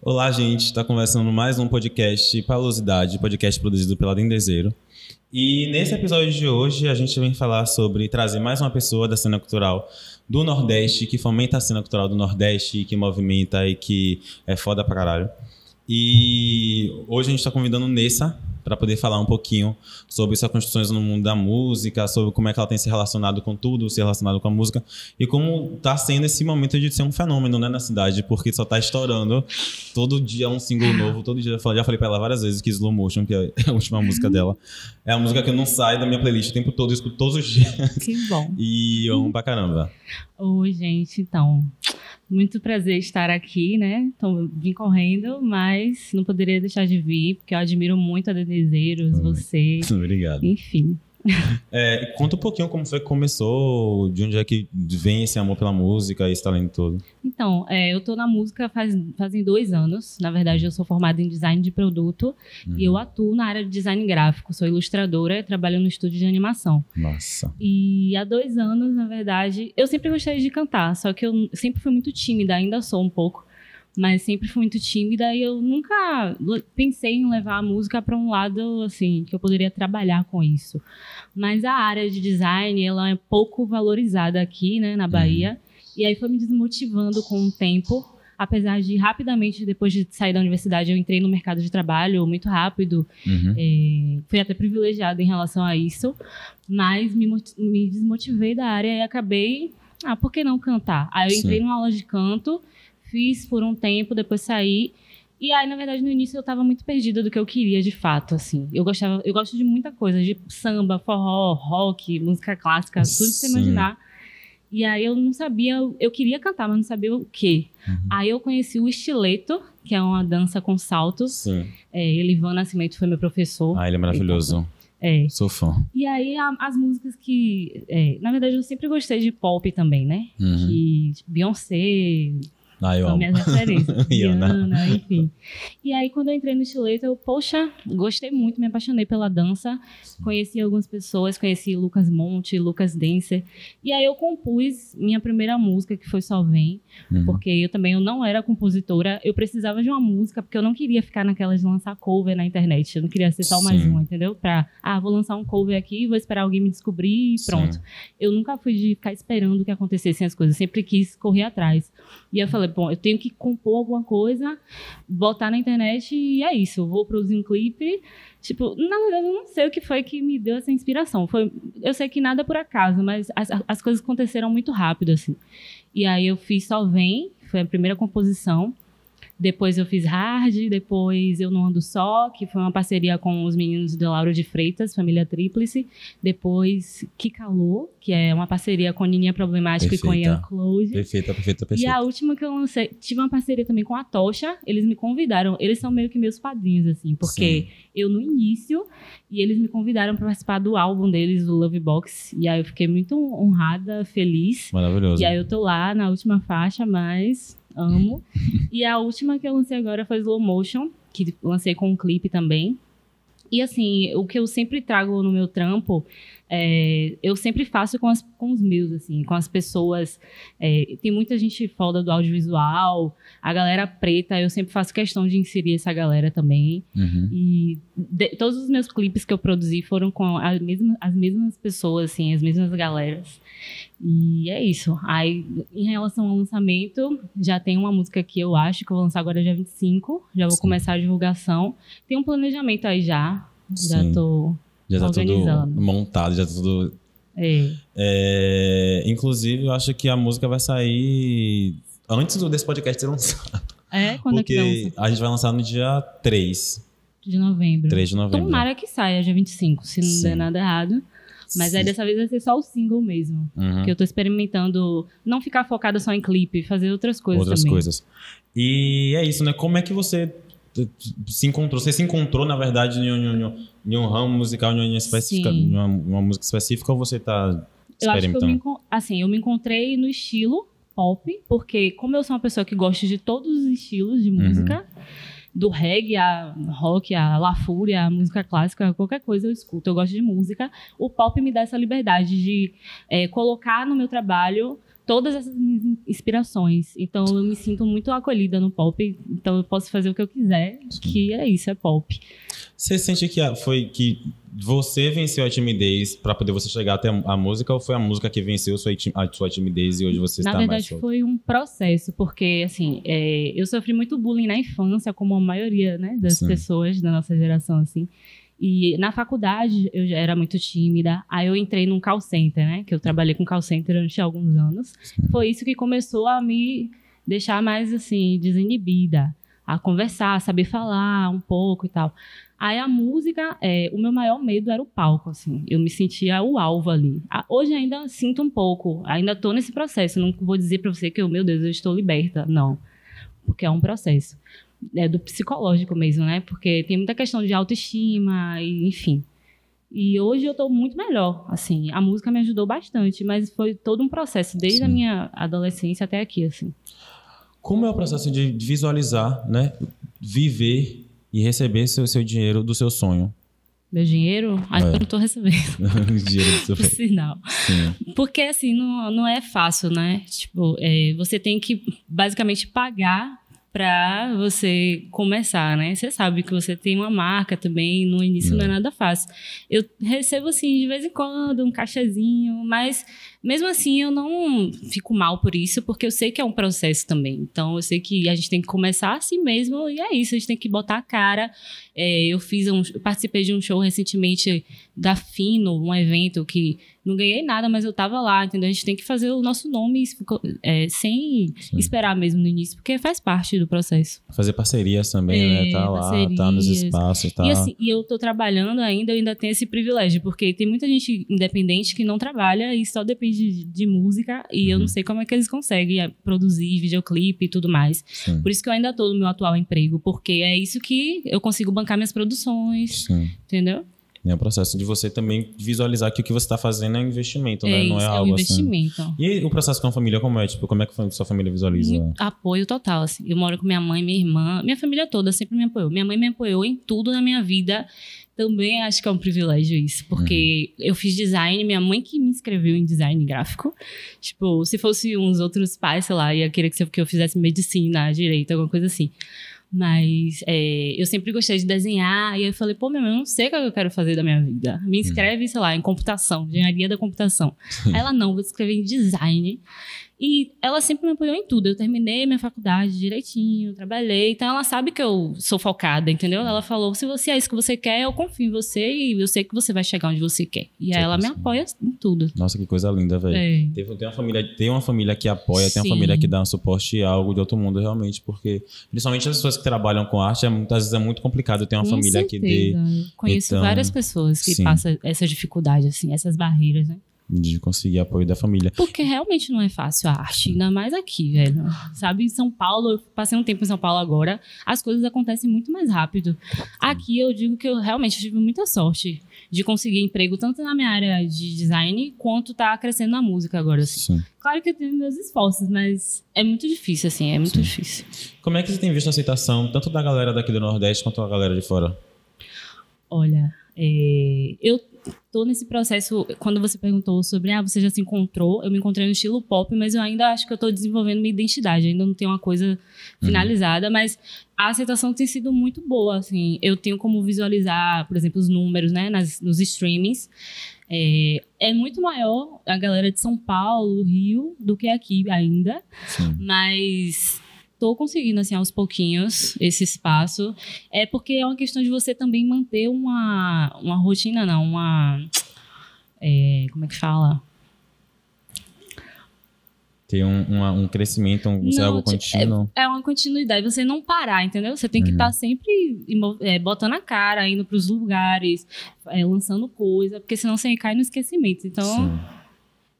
Olá, gente. Está conversando mais um podcast Palosidade, podcast produzido pela Dendezeiro. E nesse episódio de hoje a gente vem falar sobre trazer mais uma pessoa da cena cultural do Nordeste, que fomenta a cena cultural do Nordeste, que movimenta e que é foda pra caralho. E hoje a gente está convidando Nessa para poder falar um pouquinho sobre suas construções no mundo da música, sobre como é que ela tem se relacionado com tudo, se relacionado com a música e como está sendo esse momento de ser um fenômeno né, na cidade, porque só está estourando todo dia um single novo, todo dia. Já falei para ela várias vezes que Slow Motion, que é a última música dela, é a música que não sai da minha playlist o tempo todo, eu escuto todos os dias. Que bom. E eu amo pra caramba. Oi, gente, então. Muito prazer estar aqui, né? Então, vim correndo, mas não poderia deixar de vir, porque eu admiro muito a Dedezeiros, você. Obrigado. Enfim. É, conta um pouquinho como foi que começou, de onde é que vem esse amor pela música, esse talento todo. Então, é, eu tô na música faz, fazem dois anos. Na verdade, eu sou formada em design de produto Uhum. e eu atuo na área de design gráfico. Sou ilustradora e trabalho no estúdio de animação. Nossa. E há dois anos, na verdade, eu sempre gostei de cantar, só que eu sempre fui muito tímida, ainda sou um pouco, mas sempre fui muito tímida e eu nunca pensei em levar a música para um lado assim que eu poderia trabalhar com isso. Mas a área de design, ela é pouco valorizada aqui, né, na Bahia, e aí foi me desmotivando com o tempo. Apesar de rapidamente, depois de sair da universidade, eu entrei no mercado de trabalho muito rápido, Uhum. é, fui até privilegiada em relação a isso, mas me, me desmotivei da área e acabei, ah, por que não cantar? Aí eu Sim. entrei numa aula de canto, fiz por um tempo, depois saí. E aí, na verdade, no início eu tava muito perdida do que eu queria de fato, assim. Eu gostava, eu gosto de muita coisa, de samba, forró, rock, música clássica, tudo que você Sim. imaginar. E aí eu não sabia, eu queria cantar, mas não sabia o quê. Uhum. Aí eu conheci o estileto, que é uma dança com saltos. Sim. É, Elivan Nascimento foi meu professor. Ah, ele é maravilhoso. É. Sou fã. E aí, a- as músicas que. é, na verdade, eu sempre gostei de pop também, né? Uhum. Que Beyoncé Ah, eu são amo. minhas referências. Rihanna, enfim. E aí, quando eu entrei no estileto, eu, poxa, gostei muito, me apaixonei pela dança. Conheci algumas pessoas, conheci Lucas Monte, Lucas Denser. E aí, eu compus minha primeira música, que foi Só Vem. Uhum. Porque eu também eu não era compositora, eu precisava de uma música, porque eu não queria ficar naquelas de lançar cover na internet. Eu não queria ser só mais Sim. uma, entendeu? Pra, ah, vou lançar um cover aqui, vou esperar alguém me descobrir e Sim. pronto. Eu nunca fui de ficar esperando que acontecessem as coisas, sempre quis correr atrás. E eu falei, bom, eu tenho que compor alguma coisa, botar na internet e é isso. Eu vou produzir um clipe. Tipo, na verdade, eu não sei o que foi que me deu essa inspiração. Foi, eu sei que nada é por acaso, mas as, as coisas aconteceram muito rápido, assim. E aí eu fiz Só Vem, foi a primeira composição. Depois eu fiz Hard, depois Eu Não Ando Só, que foi uma parceria com os meninos do Lauro de Freitas, família Tríplice. Depois Que Calor, que é uma parceria com Nininha Problemática e com Perfeita. Ian Close. Perfeita, perfeita, E perfeita. a última que eu lancei, tive uma parceria também com a Tocha. Eles me convidaram, eles são meio que meus padrinhos, assim, porque Sim. eu no início, e eles me convidaram para participar do álbum deles, o Love Box. E aí eu fiquei muito honrada, feliz. Maravilhoso. E aí eu tô lá na última faixa, mas amo. e a última que eu lancei agora foi Slow Motion, que lancei com um clipe também. E assim, o que eu sempre trago no meu trampo, é, eu sempre faço com, as- com os meus, assim, com as pessoas. é, tem muita gente foda do audiovisual, a galera preta, eu sempre faço questão de inserir essa galera também. Uhum. E de- todos os meus clipes que eu produzi foram com a mesma- as mesmas pessoas, assim, as mesmas galeras. E é isso. Aí, em relação ao lançamento, já tem uma música que eu acho que eu vou lançar agora dia 25. Já vou Sim. começar a divulgação. Tem um planejamento aí já. Já Sim. tô. Já tá tudo montado, já tá tudo. É. É, Inclusive, eu acho que a música vai sair antes do- desse podcast ser lançado. É, quando porque é que lança? a gente vai lançar no dia 3. De novembro. 3 de novembro. Tomara que saia dia 25, se não Sim. der nada errado. Mas aí Sim. dessa vez vai ser só o single mesmo. Uhum. Que eu tô experimentando não ficar focada só em clipe, fazer outras coisas outras também. coisas. E é isso, né? Como é que você se encontrou? Você se encontrou, na verdade, em um, em um- ramo musical, em uma, específica, em uma, uma música específica, ou você tá Eu acho que eu experimentando? me, assim, eu me encontrei no estilo pop, porque como eu sou uma pessoa que gosta de todos os estilos de Uhum. música, do reggae, a rock, a la fúria, a música clássica, qualquer coisa eu escuto. Eu gosto de música. O pop me dá essa liberdade de é, colocar no meu trabalho todas essas minhas inspirações. Então eu me sinto muito acolhida no pop, então eu posso fazer o que eu quiser, que é isso, é pop. Você sente que foi que você venceu a timidez para poder você chegar até a música ou foi a música que venceu a sua, a sua timidez e hoje você na está verdade, mais Na verdade, foi um processo, porque assim, é, eu sofri muito bullying na infância, como a maioria né, das Sim. pessoas da nossa geração, assim. E na faculdade eu já era muito tímida. Aí eu entrei num call center, né? Que eu trabalhei com call center durante alguns anos. Sim. Foi isso que começou a me deixar mais assim, desinibida. A conversar, a saber falar um pouco e tal. Aí a música, é, o meu maior medo era o palco, assim. Eu me sentia o alvo ali. Hoje ainda sinto um pouco, ainda estou nesse processo. Não vou dizer para você que, meu Deus, eu estou liberta. Não. Porque é um processo é, do psicológico mesmo, né? Porque tem muita questão de autoestima, e, enfim. E hoje eu estou muito melhor, assim. A música me ajudou bastante, mas foi todo um processo, desde Sim. a minha adolescência até aqui, assim. Como é o processo de visualizar, né? Viver e receber seu, seu dinheiro do seu sonho? Meu dinheiro? Acho é. eu não estou recebendo. dinheiro do seu Por sinal. Sim. Porque, assim, não, não é fácil, né? Tipo, é, você tem que basicamente pagar para você começar, né? Você sabe que você tem uma marca também, no início não é, é nada fácil. Eu recebo assim de vez em quando um caixazinho, mas mesmo assim eu não fico mal por isso, porque eu sei que é um processo também. Então eu sei que a gente tem que começar assim mesmo e é isso, a gente tem que botar a cara. É, eu fiz um, eu participei de um show recentemente da Fino, um evento que não ganhei nada, mas eu tava lá, entendeu? A gente tem que fazer o nosso nome é, sem Sim. esperar mesmo no início, porque faz parte do processo. Fazer parcerias também, né? é, né? Tá lá, tá nos espaços, tá. E assim, e eu tô trabalhando ainda, eu ainda tenho esse privilégio, porque tem muita gente independente que não trabalha e só depende de, de música, e uhum. eu não uhum. sei como é que eles conseguem é, produzir videoclipe e tudo mais. Sim. Por isso que eu ainda tô no meu atual emprego, porque é isso que eu consigo bancar minhas produções, Sim. entendeu? É o processo de você também visualizar que o que você está fazendo é investimento, é né? Isso, não é, é algo um assim. investimento. Assim. E o processo com a família, como é? Tipo, como é que a sua família visualiza? apoio total, assim. Eu moro com minha mãe, minha irmã, minha família toda sempre me apoiou. Minha mãe me apoiou em tudo na minha vida. Também acho que é um privilégio isso, porque uhum. eu fiz design, minha mãe que me inscreveu em design gráfico. Tipo, se fosse uns outros pais, sei lá, ia querer que eu fizesse medicina, direito, alguma coisa assim. Mas é, eu sempre gostei de desenhar. E aí eu falei, pô, meu, eu não sei o que eu quero fazer da minha vida. Me inscreve, sei lá, em computação, engenharia da computação. Aí ela, não, vou escrever em design. E ela sempre me apoiou em tudo. Eu terminei minha faculdade direitinho, trabalhei. Então ela sabe que eu sou focada, entendeu? Ela falou: se você é isso que você quer, eu confio em você e eu sei que você vai chegar onde você quer. E aí ela me apoia em tudo. Nossa, que coisa linda, velho. É. Tem, tem, uma família, tem uma família que apoia, Sim. tem uma família que dá um suporte e algo de outro mundo, realmente, porque principalmente as pessoas que trabalham com arte, é, muitas vezes é muito complicado ter uma com família certeza. que dê. Conheço então, várias pessoas que Sim. passam essa dificuldade, assim, essas barreiras, né? De conseguir apoio da família. Porque realmente não é fácil a arte, ainda mais aqui, velho. Sabe, em São Paulo, eu passei um tempo em São Paulo agora, as coisas acontecem muito mais rápido. Aqui eu digo que eu realmente tive muita sorte de conseguir emprego tanto na minha área de design quanto tá crescendo na música agora. Assim. Sim. Claro que eu tenho meus esforços, mas é muito difícil, assim, é muito Sim. difícil. Como é que você tem visto a aceitação, tanto da galera daqui do Nordeste quanto da galera de fora? Olha, é, eu tô nesse processo, quando você perguntou sobre, ah, você já se encontrou, eu me encontrei no estilo pop, mas eu ainda acho que eu tô desenvolvendo minha identidade, ainda não tenho uma coisa uhum. finalizada, mas a aceitação tem sido muito boa, assim, eu tenho como visualizar, por exemplo, os números, né, nas, nos streamings, é, é, muito maior a galera de São Paulo, Rio, do que aqui ainda, Sim. mas tô conseguindo, assim, aos pouquinhos, esse espaço. É porque é uma questão de você também manter uma, uma rotina, não, uma. É, como é que fala? Ter um, uma, um crescimento, um, não, algo contínuo. É, é, uma continuidade, você não parar, entendeu? Você tem que estar uhum. tá sempre é, botando a cara, indo para os lugares, é, lançando coisa, porque senão você cai no esquecimento. Então. Sim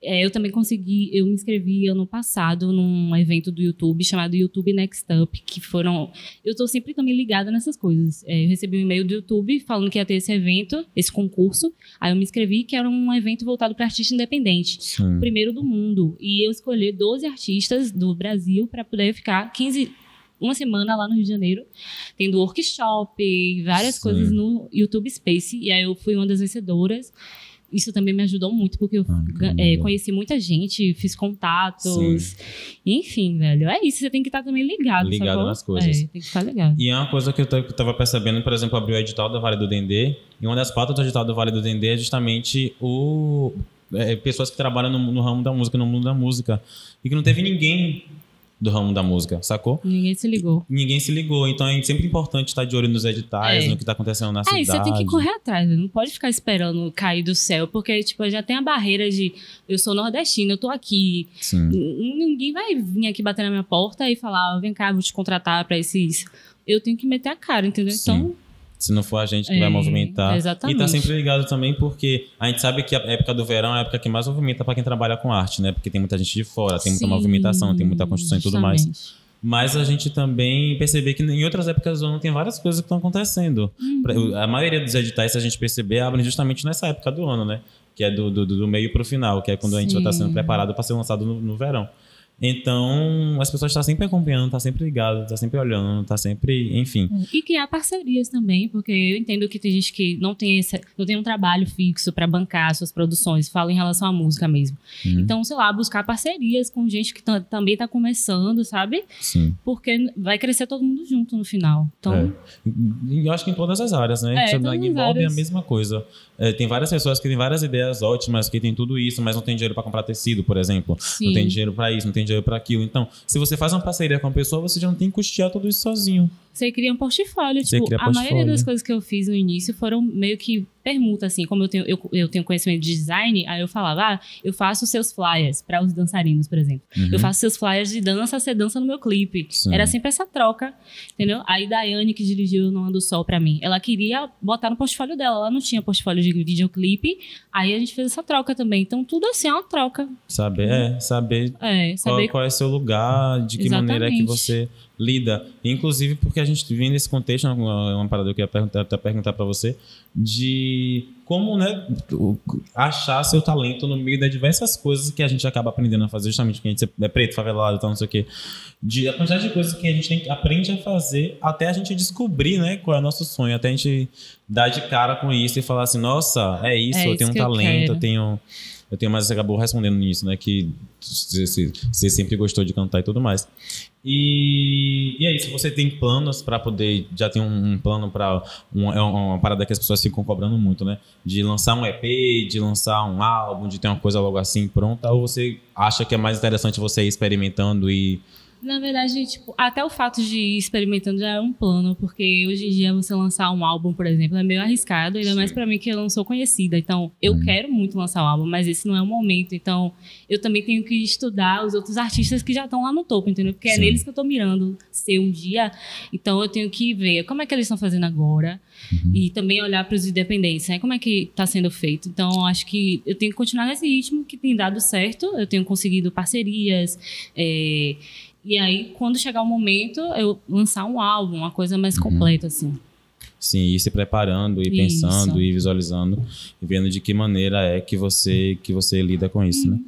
é, eu também consegui, eu me inscrevi ano passado num evento do YouTube chamado YouTube Next Up, que foram. Eu estou sempre também ligada nessas coisas. É, eu recebi um e-mail do YouTube falando que ia ter esse evento, esse concurso. Aí eu me inscrevi, que era um evento voltado para artista independente, Sim. o primeiro do mundo. E eu escolhi 12 artistas do Brasil para poder ficar 15 uma semana lá no Rio de Janeiro, tendo workshop, várias Sim. coisas no YouTube Space. E aí eu fui uma das vencedoras. Isso também me ajudou muito, porque eu Ah, é, conheci muita gente, fiz contatos. Enfim, velho. É isso, você tem que estar também ligado. Ligado sacou? nas coisas. É, tem que estar ligado. E é uma coisa que eu ta- que eu tava percebendo, por exemplo, abriu o edital da Vale do Dendê, e uma das pautas do edital da Vale do Dendê é justamente o é, pessoas que trabalham no, no ramo da música, no mundo da música, e que não teve ninguém do ramo da música, sacou? Ninguém se ligou. Ninguém se ligou, então é sempre importante estar de olho nos editais, É. no que tá acontecendo na É, cidade. e você tem que correr atrás, né? não pode ficar esperando cair do céu, porque, tipo, já tem a barreira de eu sou nordestina, eu tô aqui. Sim. Ninguém vai vir aqui bater na minha porta e falar, "Ó, vem cá, vou te contratar pra esse isso. Eu tenho que meter a cara, entendeu? Sim. Então, Se não for a gente que É, vai movimentar. exatamente. E tá sempre ligado também porque a gente sabe que a época do verão é a época que mais movimenta para quem trabalha com arte, né? Porque tem muita gente de fora, tem muita sim, movimentação, tem muita construção e tudo mais. justamente. Mas a gente também perceber que em outras épocas do ano tem várias coisas que estão acontecendo. Uhum. A maioria dos editais, se a gente perceber, abrem justamente nessa época do ano, né? Que é do, do, do meio pro final, que é quando a gente já está sendo Sim. preparado para ser lançado no, no verão. Então, as pessoas estão sempre acompanhando, estão sempre ligadas, estão sempre olhando, tá sempre, enfim. E criar parcerias também, porque eu entendo que tem gente que não tem, esse, não tem um trabalho fixo para bancar suas produções, falo em relação à música mesmo. Uhum. Então, sei lá, buscar parcerias com gente que tam- também tá começando, sabe? Sim. Porque vai crescer todo mundo junto no final. Então, É. Eu acho que em todas as áreas, né? É, Sobre- todas as envolve áreas. a mesma coisa. É, tem várias pessoas que têm várias ideias ótimas, que têm tudo isso, mas não tem dinheiro para comprar tecido, por exemplo. sim. Não tem dinheiro para isso, não tem dinheiro para aquilo. Então, se você faz uma parceria com uma pessoa, você já não tem que custear tudo isso sozinho. Você cria um portfólio. Você Tipo, a maioria portfólio. das coisas que eu fiz no início foram meio que permuta, assim. Como eu tenho, eu, eu tenho conhecimento de design, aí eu falava, ah, eu faço seus flyers para os dançarinos, por exemplo. Uhum. Eu faço seus flyers de dança, você dança no meu clipe. Sim. Era sempre essa troca, entendeu? Aí Daiane, que dirigiu No Ando Sol pra mim, ela queria botar no portfólio dela. Ela não tinha portfólio de videoclipe. Aí a gente fez essa troca também. Então tudo assim é uma troca. Saber, é, saber É, qual, saber qual é seu lugar, de que maneira é que Exatamente. você lida. Inclusive porque a gente vem nesse contexto, é uma, uma parada que eu ia perguntar, até perguntar para você, de como né, achar seu talento no meio das diversas coisas que a gente acaba aprendendo a fazer, justamente porque a gente é preto, favelado e tal, não sei o quê. De a quantidade de coisas que a gente tem, aprende a fazer até a gente descobrir né, qual é o nosso sonho, até a gente dar de cara com isso e falar assim, nossa, é isso, É eu isso tenho um eu talento, eu quero. tenho. Eu tenho, mas você acabou respondendo nisso, né? Que você, sempre gostou de cantar e tudo mais. E, e é isso, você tem planos para poder. Já tem um, um plano para. Um, é uma parada que as pessoas ficam cobrando muito, né? De lançar um EP, de lançar um álbum, de ter uma coisa logo assim pronta, ou você acha que é mais interessante você ir experimentando e. Na verdade, tipo, até o fato de ir experimentando já é um plano, porque hoje em dia você lançar um álbum, por exemplo, é meio arriscado, ainda mais pra mim que eu não sou conhecida. Então, eu Uhum. quero muito lançar um álbum, mas esse não é o momento. Então, eu também tenho que estudar os outros artistas que já estão lá no topo, entendeu? Porque é Sim. neles que eu tô mirando ser um dia. Então, eu tenho que ver como é que eles estão fazendo agora Uhum. e também olhar para os independentes, né? Como é que tá sendo feito. Então, eu acho que eu tenho que continuar nesse ritmo que tem dado certo. Eu tenho conseguido parcerias, é, e aí, quando chegar o momento, eu lançar um álbum, uma coisa mais Uhum. completa, assim. Sim, ir se preparando, ir Isso. pensando, ir visualizando e vendo de que maneira é que você, que você lida com isso, Uhum. né?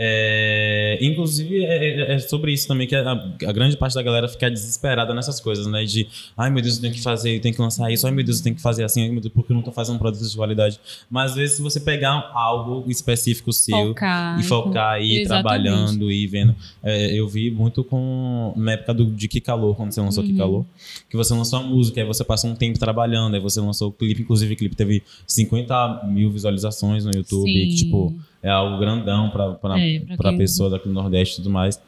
É, inclusive, é, é- é sobre isso também que a, a grande parte da galera fica desesperada nessas coisas, né? De, ai meu Deus, eu tenho que fazer, eu tenho que lançar isso, ai meu Deus, eu tenho que fazer assim, ai meu Deus, porque eu não tô fazendo um produto de qualidade. Mas às vezes, se você pegar algo específico seu Focar. e focar, e ir trabalhando, e vendo. É, eu vi muito com. Na época do, de Kikalo, quando você lançou Uhum. Kikalo, que você lançou a música, aí você passou um tempo trabalhando, aí você lançou o clipe, inclusive o clipe teve 50 mil visualizações no YouTube, Sim. que tipo, é algo grandão pra, pra, É, quem- pessoa daqui do Nordeste e tudo mais.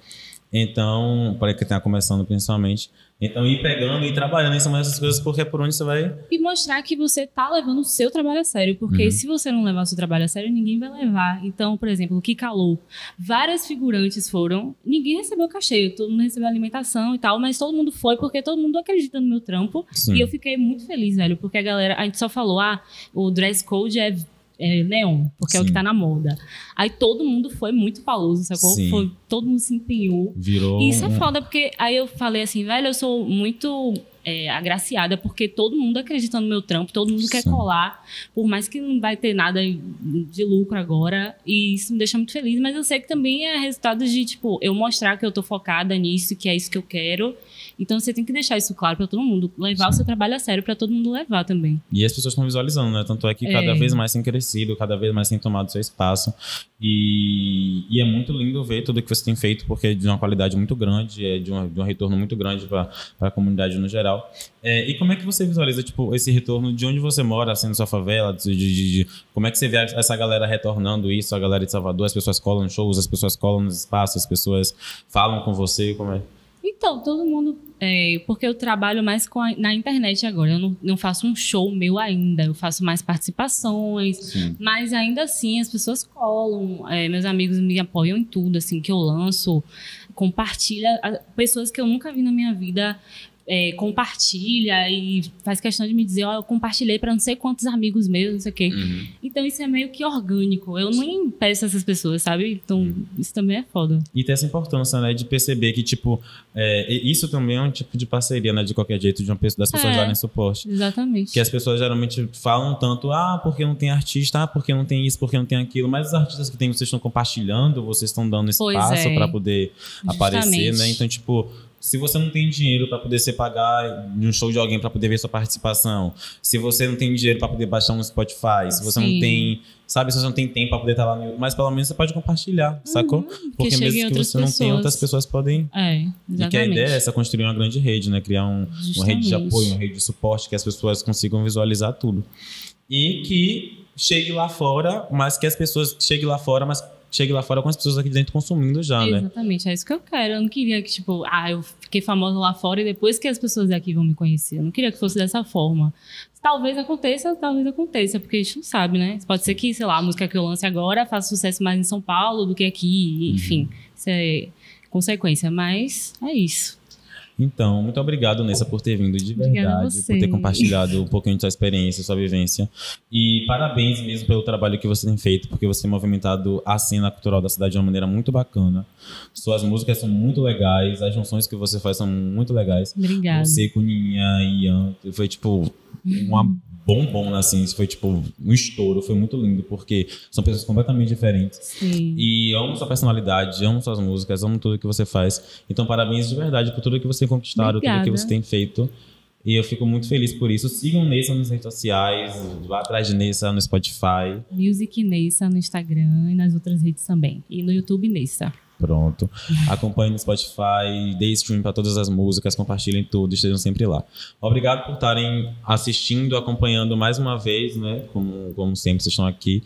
Então, para quem tá começando principalmente. Então, ir pegando e ir trabalhando em cima dessas coisas, porque é por onde você vai. E mostrar que você tá levando o seu trabalho a sério. Porque Uhum. se você não levar o seu trabalho a sério, ninguém vai levar. Então, por exemplo, o que calou. Várias figurantes foram. Ninguém recebeu cachê, todo mundo recebeu alimentação e tal, mas todo mundo foi porque todo mundo acredita no meu trampo. Sim. E eu fiquei muito feliz, velho, porque a galera. A gente só falou, ah, o dress code é. É neon, porque é o Sim. que tá na moda. Aí todo mundo foi muito faloso, sacou? Sim. Foi, todo mundo se empenhou. Virou. E isso é foda, porque aí eu falei assim, velho, eu sou muito é, agraciada, porque todo mundo acredita no meu trampo, todo mundo quer Sim. colar, por mais que não vai ter nada de lucro agora, e isso me deixa muito feliz, mas eu sei que também é resultado de, tipo, eu mostrar que eu tô focada nisso, que é isso que eu quero, Então você tem que deixar isso claro para todo mundo, levar Sim. o seu trabalho a sério para todo mundo levar também. E as pessoas estão visualizando, né? Tanto é que cada é. vez mais tem crescido, cada vez mais tem tomado seu espaço. E, e, é muito lindo ver tudo que você tem feito, porque é de uma qualidade muito grande, é de, uma, de um retorno muito grande para a comunidade no geral. É, e como é que você visualiza tipo, esse retorno de onde você mora, assim, na sua favela? De, de, de, como é que você vê essa galera retornando isso, a galera de Salvador? As pessoas colam shows, as pessoas colam nos espaços, as pessoas falam com você? Como é? Então, todo mundo. É, porque eu trabalho mais a, na internet agora. Eu não, não, faço um show meu ainda. Eu faço mais participações. Sim. Mas ainda assim, as pessoas colam. É, meus amigos me apoiam em tudo, assim, que eu lanço. Compartilha. Pessoas que eu nunca vi na minha vida é, compartilha e faz questão de me dizer, ó, oh, eu compartilhei para não sei quantos amigos meus, não sei o quê. Uhum. Então isso é meio que orgânico. Eu nem peço essas pessoas, sabe? Então uhum. isso também é foda. E tem essa importância, né, de perceber que, tipo, é, isso também é um tipo de parceria, né, de qualquer jeito, de uma pessoa, das pessoas é, darem suporte. Exatamente. Que as pessoas geralmente falam tanto, ah, porque não tem artista, ah, porque não tem isso, porque não tem aquilo, mas os artistas que tem, vocês estão compartilhando, vocês estão dando espaço é. para poder Justamente. aparecer, né? Então, tipo, se você não tem dinheiro para poder se pagar de um show de alguém para poder ver sua participação, se você não tem dinheiro para poder baixar um Spotify, se você Sim. não tem, sabe, se você não tem tempo para poder estar lá no YouTube, mas pelo menos você pode compartilhar, uhum, sacou? Porque mesmo que você pessoas. não tenha, outras pessoas podem. É, exatamente. E que a ideia é essa, construir uma grande rede, né? Criar um, uma rede de apoio, uma rede de suporte, que as pessoas consigam visualizar tudo. E que chegue lá fora, mas que as pessoas cheguem lá fora, mas chegue lá fora com as pessoas aqui dentro consumindo já, né? Exatamente, é isso que eu quero. Eu não queria que, tipo, ah, eu fiquei famosa lá fora e depois que as pessoas daqui vão me conhecer. Eu não queria que fosse dessa forma. Talvez aconteça, talvez aconteça, porque a gente não sabe, né? Pode ser que, sei lá, a música que eu lance agora faça sucesso mais em São Paulo do que aqui, enfim. Uhum. Isso é consequência, mas é isso. Então, muito obrigado, Nessa, por ter vindo de verdade, por ter compartilhado um pouquinho da sua experiência, sua vivência. E parabéns mesmo pelo trabalho que você tem feito, porque você tem movimentado a cena cultural da cidade de uma maneira muito bacana. Suas músicas são muito legais, as junções que você faz são muito legais. Obrigada. Você com Ninha e Ian, foi tipo uma bombom, assim, isso foi tipo um estouro, foi muito lindo, porque são pessoas completamente diferentes. Sim. E amo sua personalidade, amo suas músicas, amo tudo que você faz. Então, parabéns de verdade por tudo que você conquistado, Obrigada. tudo que você tem feito. E eu fico muito feliz por isso. Sigam Nessa nas redes sociais, vá atrás de Nessa no Spotify. Music Nessa no Instagram e nas outras redes também. E no YouTube Nessa. Pronto. Acompanhe no Spotify, dê stream para todas as músicas, compartilhem tudo, estejam sempre lá. Obrigado por estarem assistindo, acompanhando mais uma vez, né? Como, como sempre, vocês estão aqui.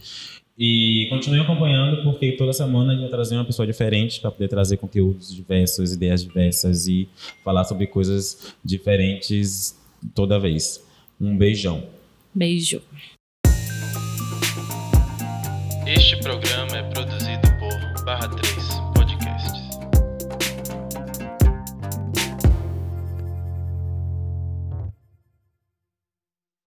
E continuem acompanhando, porque toda semana a gente vai trazer uma pessoa diferente para poder trazer conteúdos diversos, ideias diversas e falar sobre coisas diferentes toda vez. Um beijão. Beijo. Este programa